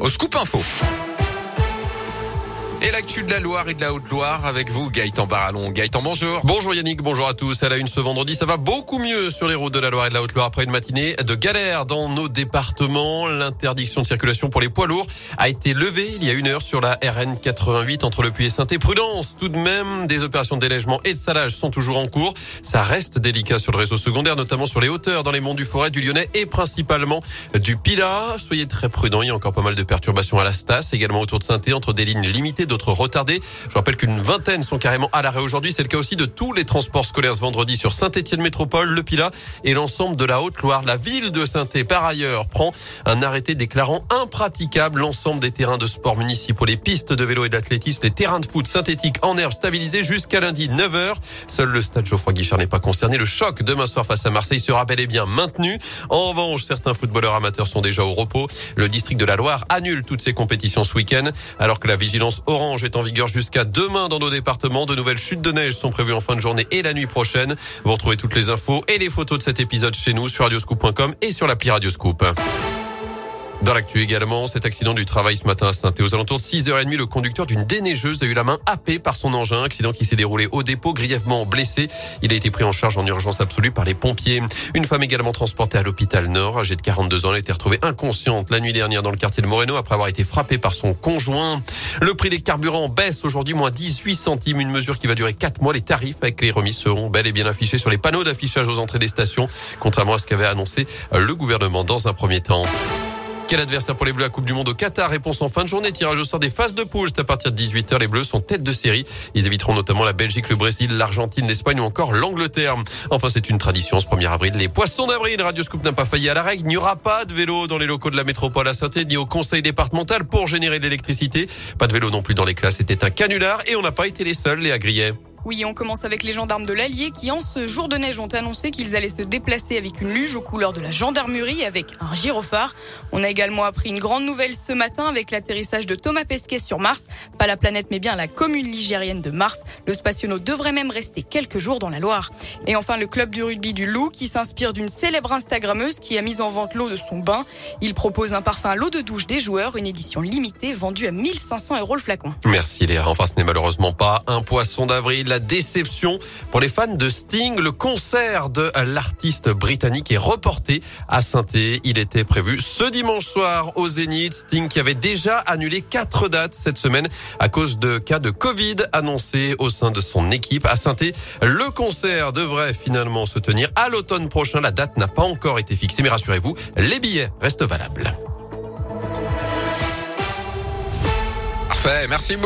au Scoop Info. Et l'actu de la Loire et de la Haute-Loire avec vous, Gaëtan Barallon. Gaëtan, bonjour. Bonjour Yannick, bonjour à tous. À la une ce vendredi, ça va beaucoup mieux sur les routes de la Loire et de la Haute-Loire après une matinée de galère dans nos départements. L'interdiction de circulation pour les poids lourds a été levée il y a une heure sur la RN 88 entre le Puy et saint Prudence, tout de même, des opérations de délègement et de salage sont toujours en cours. Ça reste délicat sur le réseau secondaire, notamment sur les hauteurs dans les monts du Forêt, du Lyonnais et principalement du Pilat. Soyez très prudents, il y a encore pas mal de perturbations à la Stas, également autour de saint entre des lignes limitées d'autres retardés. Je rappelle qu'une vingtaine sont carrément à l'arrêt aujourd'hui. C'est le cas aussi de tous les transports scolaires ce vendredi sur Saint-Étienne Métropole, le Pilat et l'ensemble de la Haute-Loire. La ville de saint par ailleurs, prend un arrêté déclarant impraticable l'ensemble des terrains de sport municipaux, les pistes de vélo et d'athlétisme, les terrains de foot synthétiques en herbe stabilisés jusqu'à lundi 9h. Seul le stade Geoffroy Guichard n'est pas concerné. Le choc demain soir face à Marseille sera bel et bien maintenu. En revanche, certains footballeurs amateurs sont déjà au repos. Le district de la Loire annule toutes ses compétitions ce week-end alors que la vigilance orange est en vigueur jusqu'à demain dans nos départements. De nouvelles chutes de neige sont prévues en fin de journée et la nuit prochaine. Vous retrouvez toutes les infos et les photos de cet épisode chez nous sur radioscoop.com et sur l'appli Radioscoop. Dans l'actu également, cet accident du travail ce matin à saint Aux alentours de 6h30, le conducteur d'une déneigeuse a eu la main happée par son engin. Accident qui s'est déroulé au dépôt, grièvement blessé. Il a été pris en charge en urgence absolue par les pompiers. Une femme également transportée à l'hôpital Nord, âgée de 42 ans, a été retrouvée inconsciente la nuit dernière dans le quartier de Moreno après avoir été frappée par son conjoint. Le prix des carburants baisse aujourd'hui moins 18 centimes, une mesure qui va durer 4 mois. Les tarifs avec les remises seront bel et bien affichés sur les panneaux d'affichage aux entrées des stations, contrairement à ce qu'avait annoncé le gouvernement dans un premier temps. Quel adversaire pour les Bleus à Coupe du Monde au Qatar Réponse en fin de journée. Tirage au sort des phases de poule. C'est à partir de 18h. Les Bleus sont tête de série. Ils éviteront notamment la Belgique, le Brésil, l'Argentine, l'Espagne ou encore l'Angleterre. Enfin, c'est une tradition ce 1er avril. Les poissons d'avril. Radio Scoop n'a pas failli à la règle. Il n'y aura pas de vélo dans les locaux de la métropole à saint ni au conseil départemental pour générer de l'électricité. Pas de vélo non plus dans les classes. C'était un canular et on n'a pas été les seuls, les agriers. Oui, on commence avec les gendarmes de l'Allier qui, en ce jour de neige, ont annoncé qu'ils allaient se déplacer avec une luge aux couleurs de la gendarmerie avec un gyrophare. On a également appris une grande nouvelle ce matin avec l'atterrissage de Thomas Pesquet sur Mars. Pas la planète, mais bien la commune ligérienne de Mars. Le spationaut devrait même rester quelques jours dans la Loire. Et enfin, le club du rugby du Loup qui s'inspire d'une célèbre Instagrammeuse qui a mis en vente l'eau de son bain. Il propose un parfum à l'eau de douche des joueurs, une édition limitée vendue à 1500 euros le flacon. Merci Léa. Enfin, ce n'est malheureusement pas un poisson d'avril la déception pour les fans de Sting. Le concert de l'artiste britannique est reporté à saint Il était prévu ce dimanche soir au Zénith. Sting qui avait déjà annulé quatre dates cette semaine à cause de cas de Covid annoncés au sein de son équipe à saint Le concert devrait finalement se tenir à l'automne prochain. La date n'a pas encore été fixée, mais rassurez-vous, les billets restent valables. Parfait, merci beaucoup.